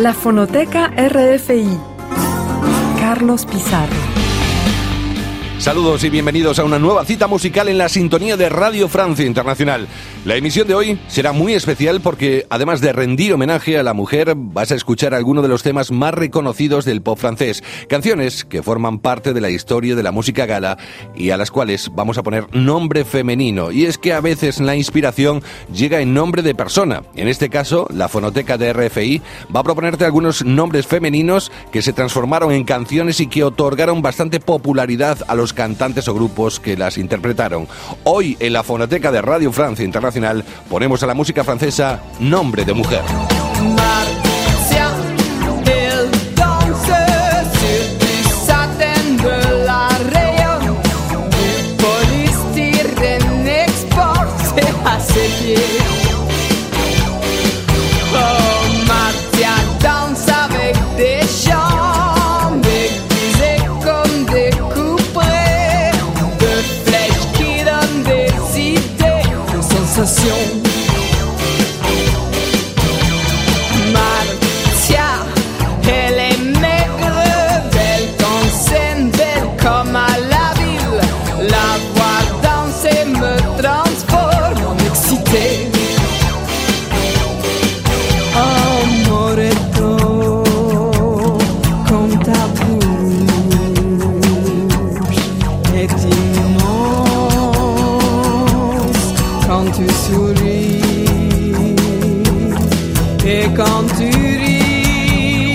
La Fonoteca RFI. Carlos Pizarro. Saludos y bienvenidos a una nueva cita musical en la sintonía de Radio Francia Internacional. La emisión de hoy será muy especial porque, además de rendir homenaje a la mujer, vas a escuchar algunos de los temas más reconocidos del pop francés, canciones que forman parte de la historia de la música gala y a las cuales vamos a poner nombre femenino. Y es que a veces la inspiración llega en nombre de persona. En este caso, la fonoteca de RFI va a proponerte algunos nombres femeninos que se transformaron en canciones y que otorgaron bastante popularidad a los cantantes o grupos que las interpretaron. Hoy en la Fonoteca de Radio Francia Internacional ponemos a la música francesa Nombre de Mujer. canción Et quand tu ris,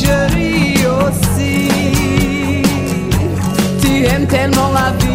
je ris oh aussi. Tu e aimes tellement la vie.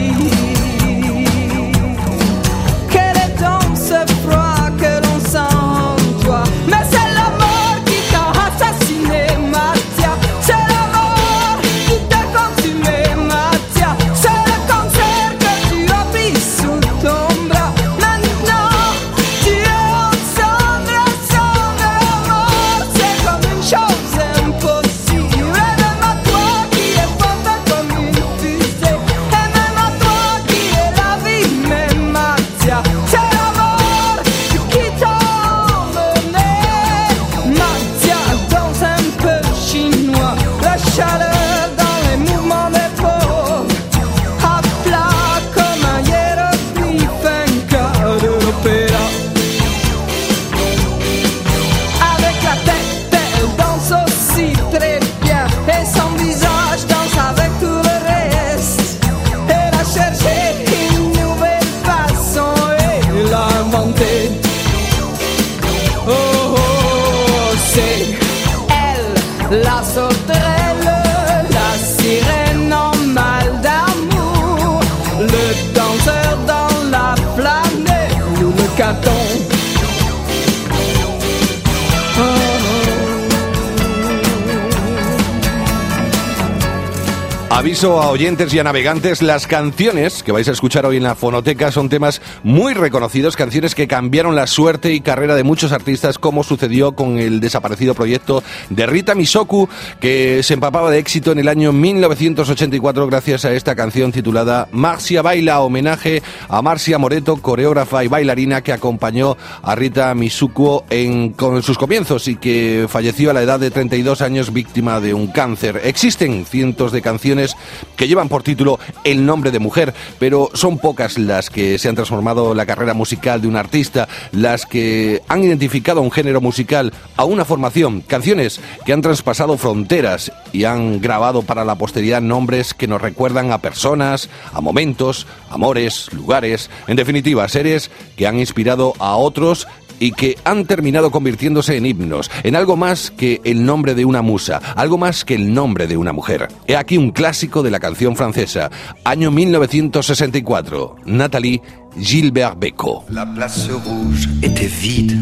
A oyentes y a navegantes, las canciones que vais a escuchar hoy en la fonoteca son temas muy reconocidos, canciones que cambiaron la suerte y carrera de muchos artistas, como sucedió con el desaparecido proyecto de Rita Misoku, que se empapaba de éxito en el año 1984 gracias a esta canción titulada Marcia Baila, homenaje a Marcia Moreto, coreógrafa y bailarina que acompañó a Rita Misoku en, sus comienzos y que falleció a la edad de 32 años víctima de un cáncer. Existen cientos de canciones que llevan por título El nombre de mujer, pero son pocas las que se han transformado la carrera musical de un artista, las que han identificado a un género musical, a una formación, canciones que han traspasado fronteras y han grabado para la posteridad nombres que nos recuerdan a personas, a momentos, amores, lugares, en definitiva, seres que han inspirado a otros y que han terminado convirtiéndose en himnos, en algo más que el nombre de una musa, algo más que el nombre de una mujer. He aquí un clásico de la canción francesa, año 1964, Nathalie Gilbert Bécaud. La place rouge était vide.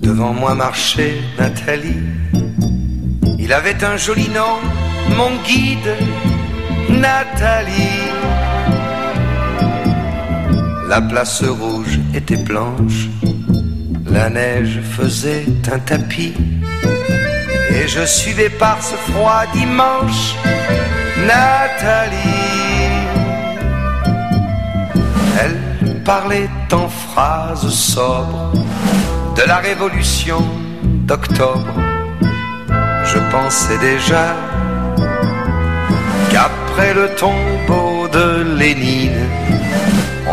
Devant moi marchait Nathalie. Il avait un joli nom, mon guide, Nathalie. La place rouge était blanche, la neige faisait un tapis, et je suivais par ce froid dimanche Nathalie. Elle parlait en phrases sobres de la révolution d'octobre, je pensais déjà qu'après le tombeau de Lénine,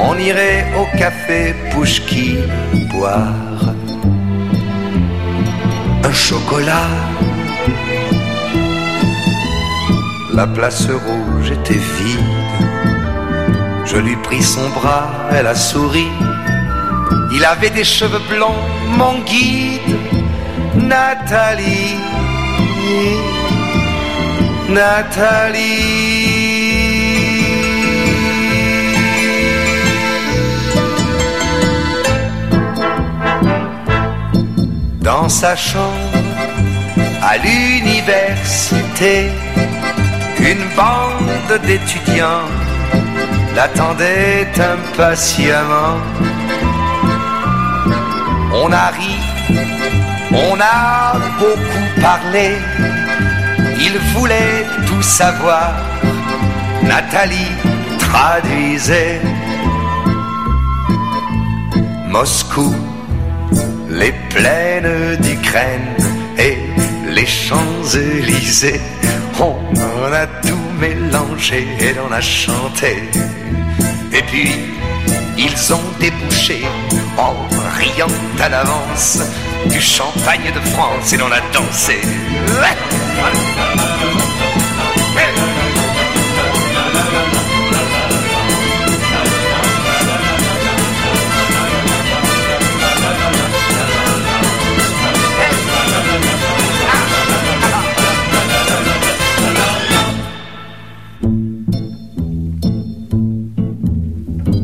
on irait au café Pouchki boire un chocolat. La place rouge était vide. Je lui pris son bras, elle a souri. Il avait des cheveux blancs, mon guide, Nathalie. Nathalie. Dans sa chambre à l'université, une bande d'étudiants l'attendait impatiemment. On a ri, on a beaucoup parlé, il voulait tout savoir. Nathalie traduisait Moscou, les plaines d'Ukraine et les Champs-Élysées. On en a tout mélangé et on a chanté. Et puis, ils ont débouché en riant à l'avance du champagne de France et l'on a dansé.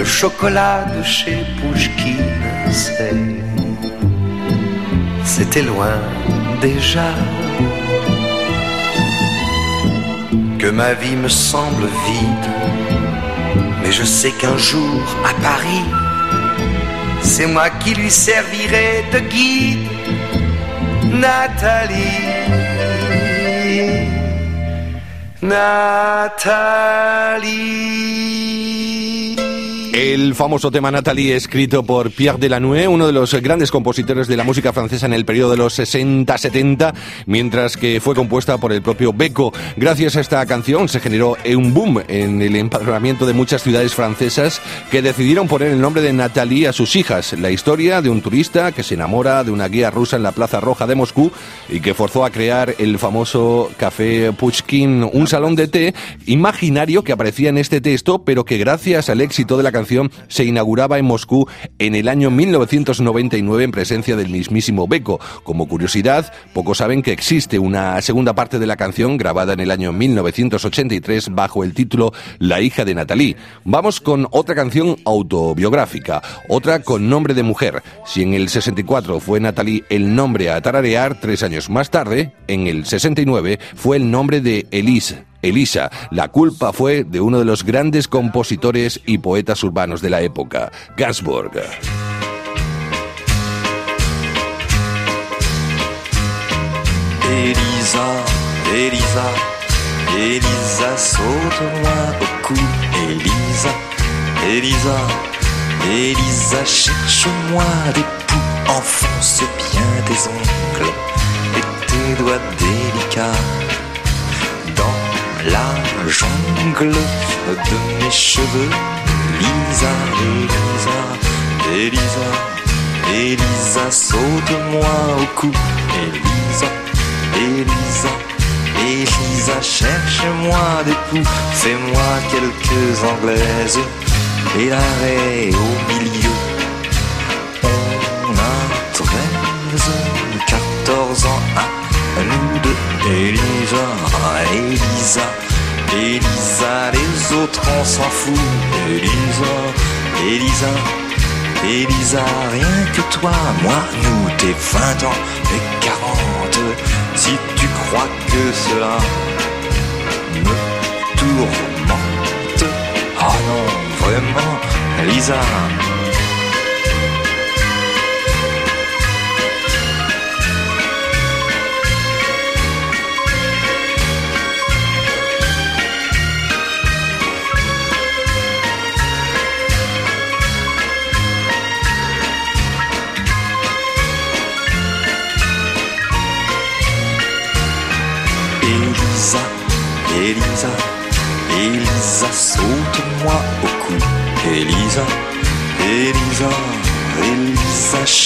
le chocolat de chez Pouchkine, c'était loin déjà. Que ma vie me semble vide, mais je sais qu'un jour à Paris, c'est moi qui lui servirai de guide, Nathalie. Nathalie. El famoso tema Natalie, escrito por Pierre Delanoë, uno de los grandes compositores de la música francesa en el periodo de los 60-70, mientras que fue compuesta por el propio Beko. Gracias a esta canción se generó un boom en el empadronamiento de muchas ciudades francesas que decidieron poner el nombre de Natalie a sus hijas. La historia de un turista que se enamora de una guía rusa en la Plaza Roja de Moscú y que forzó a crear el famoso Café Pushkin, un salón de té imaginario que aparecía en este texto, pero que gracias al éxito de la canción se inauguraba en Moscú en el año 1999 en presencia del mismísimo Beko. Como curiosidad, pocos saben que existe una segunda parte de la canción grabada en el año 1983 bajo el título La hija de Natalie. Vamos con otra canción autobiográfica, otra con nombre de mujer. Si en el 64 fue Natalie el nombre a tararear, tres años más tarde, en el 69, fue el nombre de Elise. Elisa, la culpa fue de uno de los grandes compositores y poetas urbanos de la época, Gainsbourg. Elisa, Elisa, Elisa, saute-moi au cou. Elisa, Elisa, Elisa, cherche-moi des poux. Enfonce bien tes ongles et tes doigts délicats la jungle de mes cheveux. Elisa, Elisa, Elisa, Elisa, saute-moi au cou. Elisa, Elisa, Elisa, cherche-moi des poux, fais-moi quelques anglaises et l'arrêt au milieu. On a 13, 14 ans Elisa, Elisa, Elisa, les autres on s'en fout. Elisa, Elisa, Elisa, rien que toi, moi, nous, tes 20 ans et 40. Si tu crois que cela me tourmente, oh non, vraiment, Lisa. Elisa,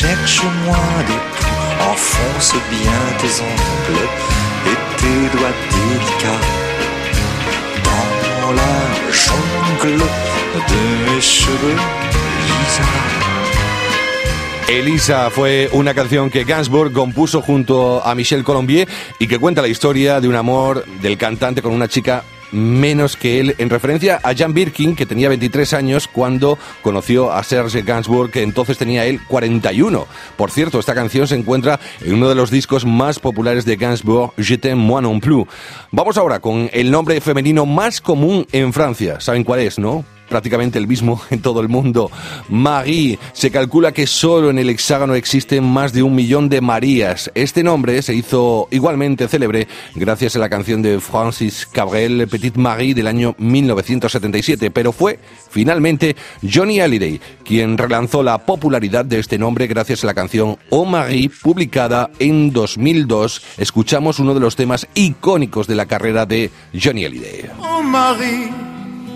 Poux. Enfonce bien tes et tes dans la jungle de cheveux. Elisa fue una canción que Gainsbourg compuso junto a Michel Colombier y que cuenta la historia de un amor del cantante con una chica menos que él, en referencia a Jan Birkin, que tenía 23 años cuando conoció a Serge Gainsbourg, que entonces tenía él 41. Por cierto, esta canción se encuentra en uno de los discos más populares de Gainsbourg, Je t'aime moi non plus. Vamos ahora con el nombre femenino más común en Francia. ¿Saben cuál es, no? Prácticamente el mismo en todo el mundo. Marie. Se calcula que solo en el hexágono existen más de un millón de Marías. Este nombre se hizo igualmente célebre gracias a la canción de Francis Cabrel, Petite Marie, del año 1977, pero fue finalmente Johnny Hallyday quien relanzó la popularidad de este nombre gracias a la canción Oh Marie, publicada en 2002. Escuchamos uno de los temas icónicos de la carrera de Johnny Hallyday. Oh Marie.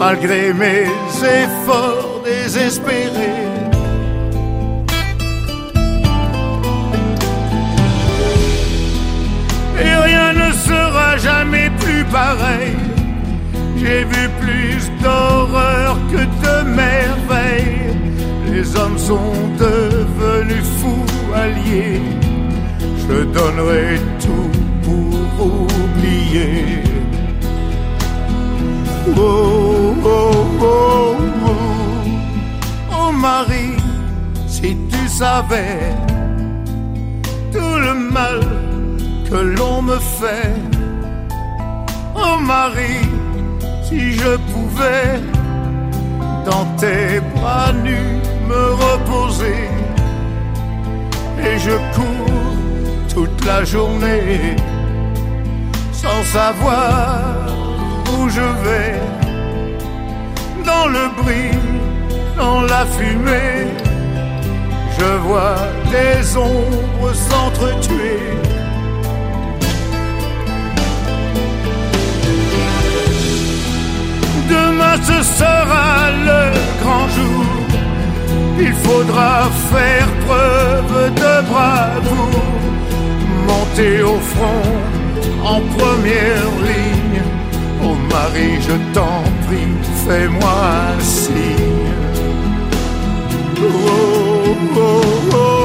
malgré mes efforts désespérés. Et rien ne sera jamais plus pareil. J'ai vu plus d'horreur que de merveilles. Les hommes sont devenus fous alliés. Je donnerai tout pour oublier. Oh, oh, oh, oh, oh Marie, si tu savais tout le mal que l'on me fait. Oh Marie, si je pouvais dans tes bras nus me reposer. Et je cours toute la journée sans savoir où je vais, dans le bruit, dans la fumée, je vois les ombres s'entretuer. Demain ce sera le grand jour, il faudra faire preuve de bravoure, monter au front en première ligne Je t'en prie, fais-moi un signe. Oh, oh, oh.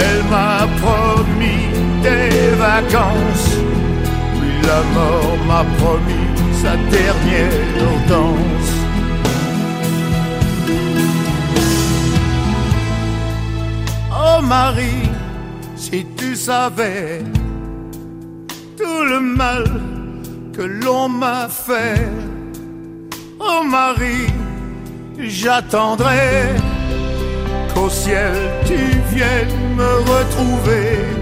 Elle m'a promis des vacances. Puis la mort m'a promis sa dernière danse. Oh Marie, si tu savais tout le mal que l'on m'a fait. Oh Marie, j'attendrai qu'au ciel tu viennes me retrouver.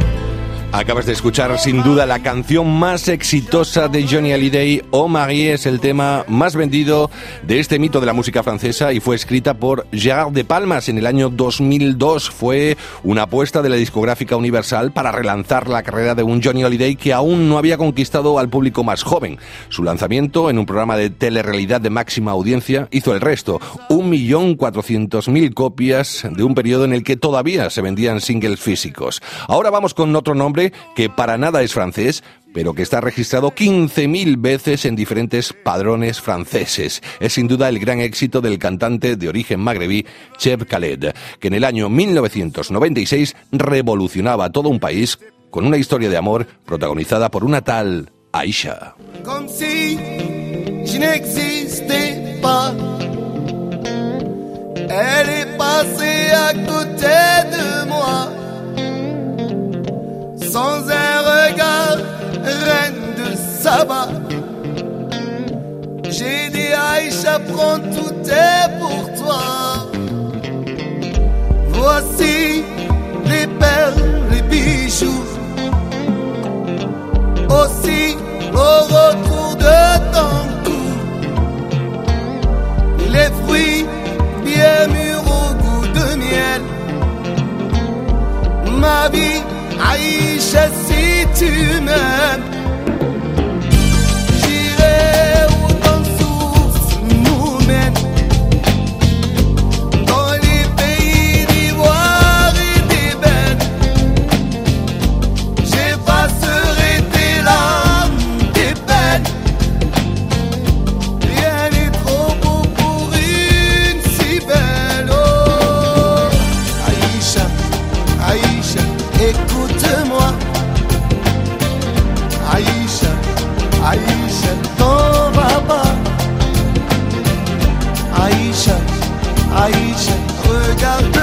Acabas de escuchar sin duda la canción más exitosa de Johnny Hallyday, Oh Marie, es el tema más vendido de este mito de la música francesa y fue escrita por Gérard de Palmas en el año 2002. Fue una apuesta de la discográfica Universal para relanzar la carrera de un Johnny Hallyday que aún no había conquistado al público más joven. Su lanzamiento en un programa de telerrealidad de máxima audiencia hizo el resto, 1.400.000 copias de un periodo en el que todavía se vendían singles físicos. Ahora vamos con otro nombre que para nada es francés, pero que está registrado 15.000 veces en diferentes padrones franceses. Es sin duda el gran éxito del cantante de origen magrebí Cheb Khaled, que en el año 1996 revolucionaba todo un país con una historia de amor protagonizada por una tal Aisha. Sans un regard, reine de Saba. J'ai dit Aïcha, prends tout est pour toi. Voici les perles, les bijoux. Aussi au retour de عايشة الزيت مام girl.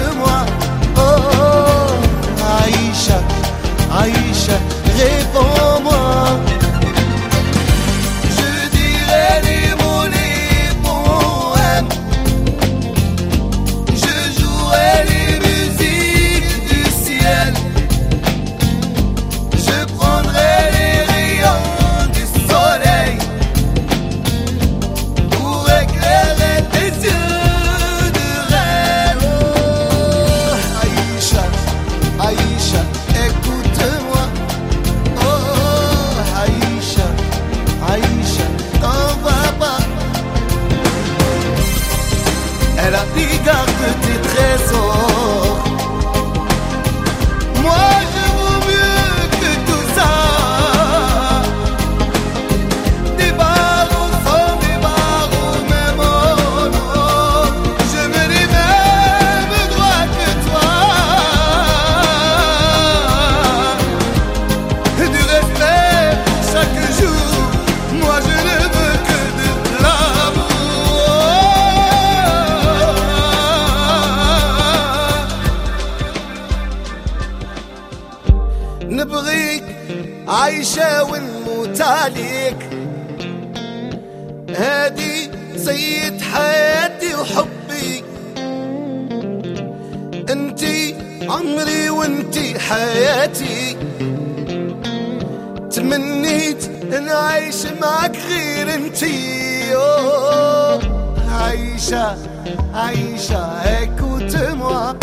Aïcha, écoute-moi.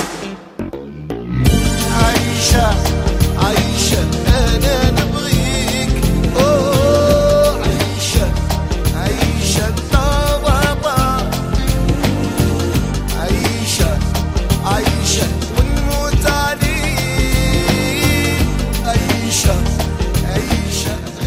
Aïcha, Aïcha.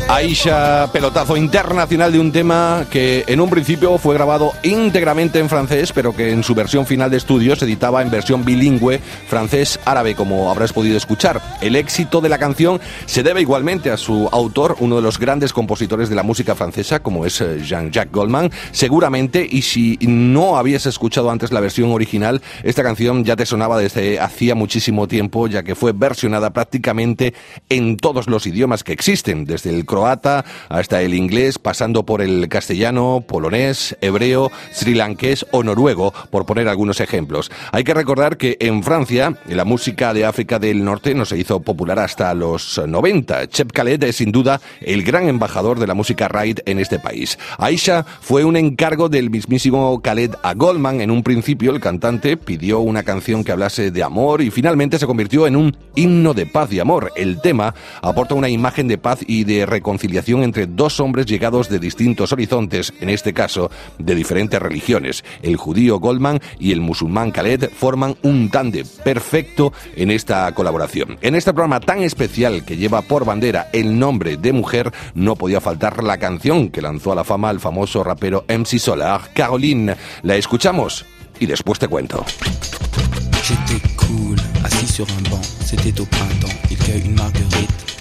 Aisha, pelotazo internacional de un tema que en un principio fue grabado íntegramente en francés, pero que en su versión final de estudio se editaba en versión bilingüe francés-árabe, como habrás podido escuchar. El éxito de la canción se debe igualmente a su autor, uno de los grandes compositores de la música francesa, como es eh, Jean-Jacques Goldman. Seguramente, y si no habías escuchado antes la versión original, esta canción ya te sonaba desde hacía muchísimo tiempo, ya que fue versionada prácticamente en todos los idiomas que existen, desde el croata hasta el inglés, pasando por el castellano, polonés, hebreo, sri lankés o noruego, por poner algunos ejemplos. Hay que recordar que en Francia la música de África del Norte no se hizo popular hasta los 90. Chep Khaled es sin duda el gran embajador de la música raid en este país. Aisha fue un encargo del mismísimo Khaled a Goldman. En un principio el cantante pidió una canción que hablase de amor y finalmente se convirtió en un himno de paz y amor. El tema aporta una imagen de paz y de reconciliación entre dos hombres llegados de distintos horizontes, en este caso de diferentes religiones. El judío Goldman y el musulmán Khaled forman un tándem perfecto en esta colaboración. En este programa tan especial que lleva por bandera el nombre de mujer, no podía faltar la canción que lanzó a la fama al famoso rapero MC Solar, Caroline. La escuchamos y después te cuento. J'étais cool, sur un banc, c'était au printemps, marguerite.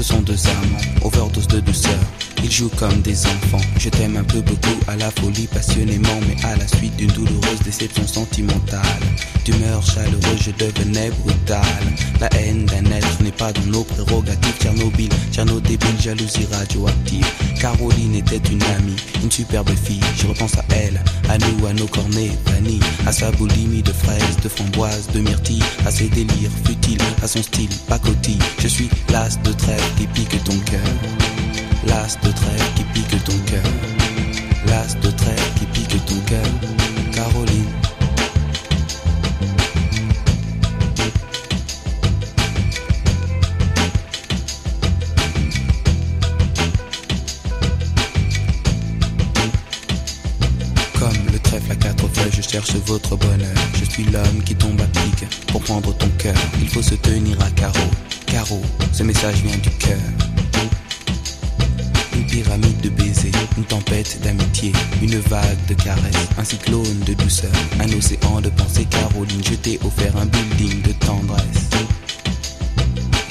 Ce sont deux amants, overdose de douceur. Ils jouent comme des enfants. Je t'aime un peu beaucoup à la folie passionnément, mais à la suite d'une douloureuse déception sentimentale. D'humeur chaleureuse, je devenais brutal. La haine d'un être n'est pas dans nos prérogatives. Tchernobyl, Tcherno débile, jalousie radioactive. Caroline était une amie, une superbe fille. Je repense à elle, à nous, à nos cornets à sa boulimie de fraises, de framboises, de myrtilles, à ses délires futiles, à son style pacotille. Je suis l'as de trêve qui pique ton cœur. L'as de trêve qui pique ton cœur. L'as de trêve qui pique ton cœur. Caroline. Comme le trèfle à quatre feuilles, je cherche votre bonheur. Suis l'homme qui tombe à pic pour prendre ton cœur. Il faut se tenir à carreau. Carreau, ce message vient du cœur. Une pyramide de baisers, une tempête d'amitié, une vague de caresses, un cyclone de douceur, un océan de pensée. Caroline, je t'ai offert un building de tendresse.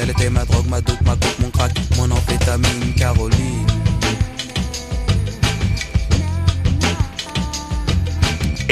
Elle était ma drogue, ma dope, ma coupe, mon crack, mon amphétamine Caroline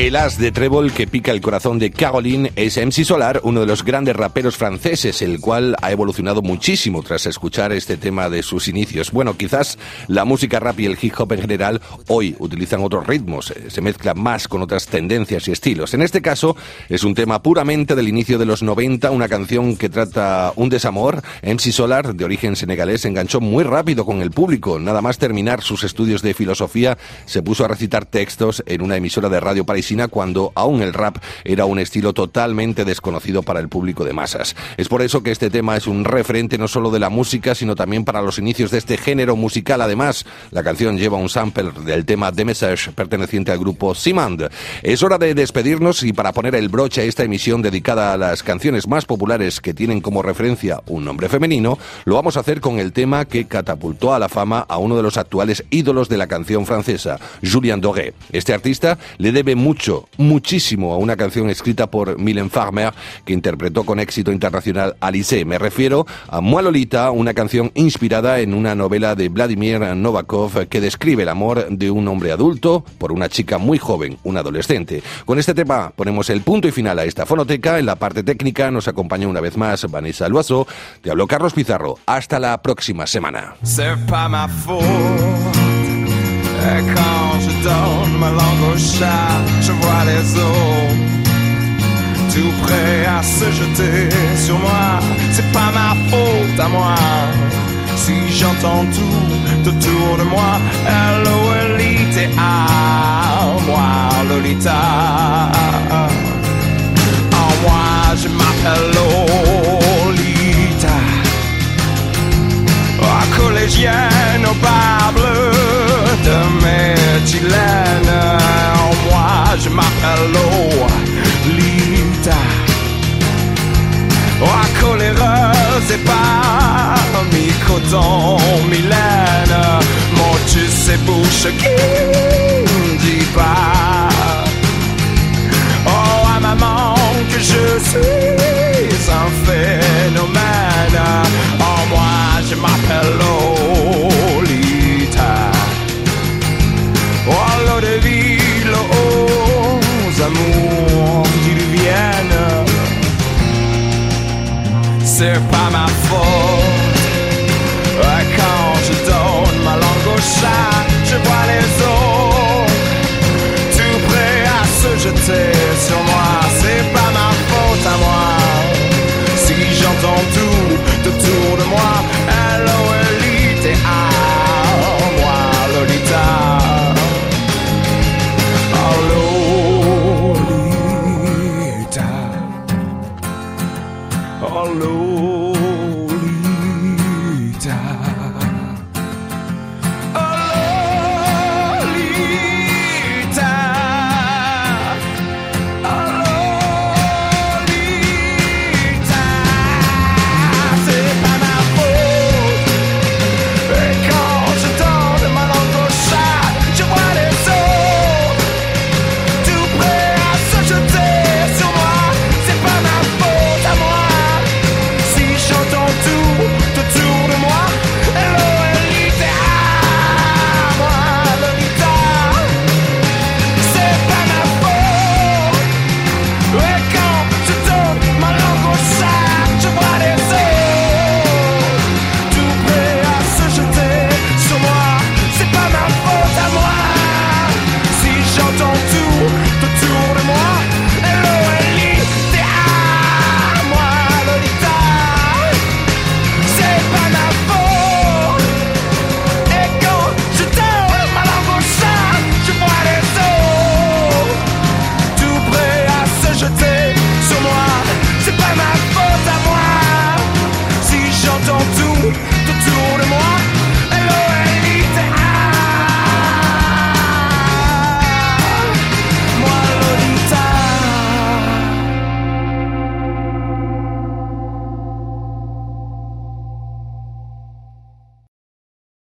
El as de trébol que pica el corazón de Caroline es MC Solar, uno de los grandes raperos franceses, el cual ha evolucionado muchísimo tras escuchar este tema de sus inicios. Bueno, quizás la música rap y el hip hop en general hoy utilizan otros ritmos, eh, se mezclan más con otras tendencias y estilos. En este caso es un tema puramente del inicio de los 90, una canción que trata un desamor. MC Solar, de origen senegalés, se enganchó muy rápido con el público. Nada más terminar sus estudios de filosofía, se puso a recitar textos en una emisora de radio parisina cuando aún el rap era un estilo totalmente desconocido para el público de masas. Es por eso que este tema es un referente no solo de la música, sino también para los inicios de este género musical. Además, la canción lleva un sample del tema The Message perteneciente al grupo Simand. Es hora de despedirnos y para poner el broche a esta emisión dedicada a las canciones más populares que tienen como referencia un nombre femenino, lo vamos a hacer con el tema que catapultó a la fama a uno de los actuales ídolos de la canción francesa, Julien Doré. Este artista le debe mucho mucho, muchísimo a una canción escrita por Mylène Farmer que interpretó con éxito internacional Alice. Me refiero a Moi Lolita, una canción inspirada en una novela de Vladimir Novakov que describe el amor de un hombre adulto por una chica muy joven, un adolescente. Con este tema ponemos el punto y final a esta fonoteca. En la parte técnica nos acompaña una vez más Vanessa Luaso. Te habló Carlos Pizarro. Hasta la próxima semana. Quand je donne ma langue au chat, je vois les eaux tout prêts à se jeter sur moi. C'est pas ma faute à moi. Si j'entends tout autour de moi, Lolita, moi Lolita. En moi, je m'appelle Lolita. collégienne au cette Guylaine Moi je m'appelle Lolita. Oh, coléreuse et pas mi-coton, Mylène Mon tu sais bouche qui c'est pas ma faute. Quand je donne ma langue au chat, je vois les autres. Tout prêt à se jeter sur moi, c'est pas